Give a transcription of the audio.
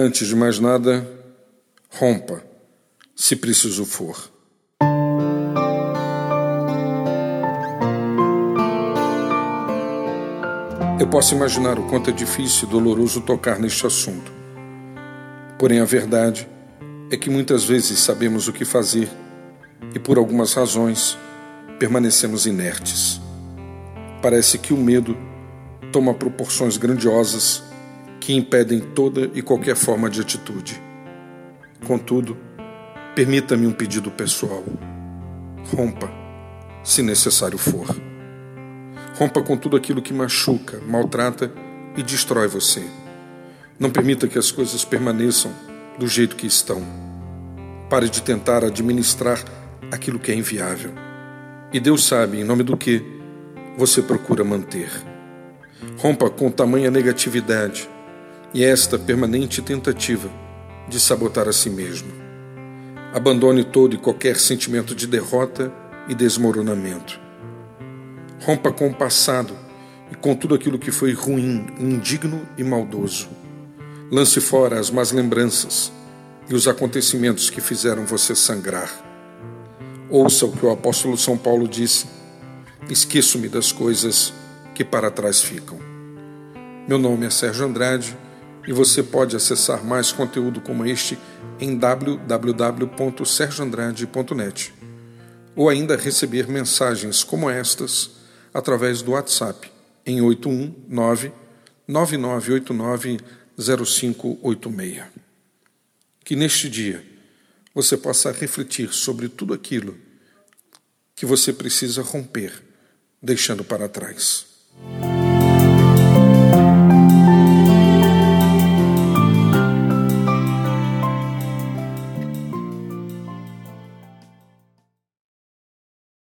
Antes de mais nada, rompa, se preciso for. Eu posso imaginar o quanto é difícil e doloroso tocar neste assunto. Porém, a verdade é que muitas vezes sabemos o que fazer e, por algumas razões, permanecemos inertes. Parece que o medo toma proporções grandiosas que impedem toda e qualquer forma de atitude. Contudo, permita-me um pedido pessoal. Rompa, se necessário for. Rompa com tudo aquilo que machuca, maltrata e destrói você. Não permita que as coisas permaneçam do jeito que estão. Pare de tentar administrar aquilo que é inviável. E Deus sabe em nome do que você procura manter. Rompa com tamanha negatividade e esta permanente tentativa de sabotar a si mesmo. Abandone todo e qualquer sentimento de derrota e desmoronamento. Rompa com o passado e com tudo aquilo que foi ruim, indigno e maldoso. Lance fora as más lembranças e os acontecimentos que fizeram você sangrar. Ouça o que o apóstolo São Paulo disse: Esqueço-me das coisas que para trás ficam. Meu nome é Sérgio Andrade e você pode acessar mais conteúdo como este em www.sergioandrade.net ou ainda receber mensagens como estas através do WhatsApp em 819 9989 0586. Que neste dia você possa refletir sobre tudo aquilo que você precisa romper, deixando para trás.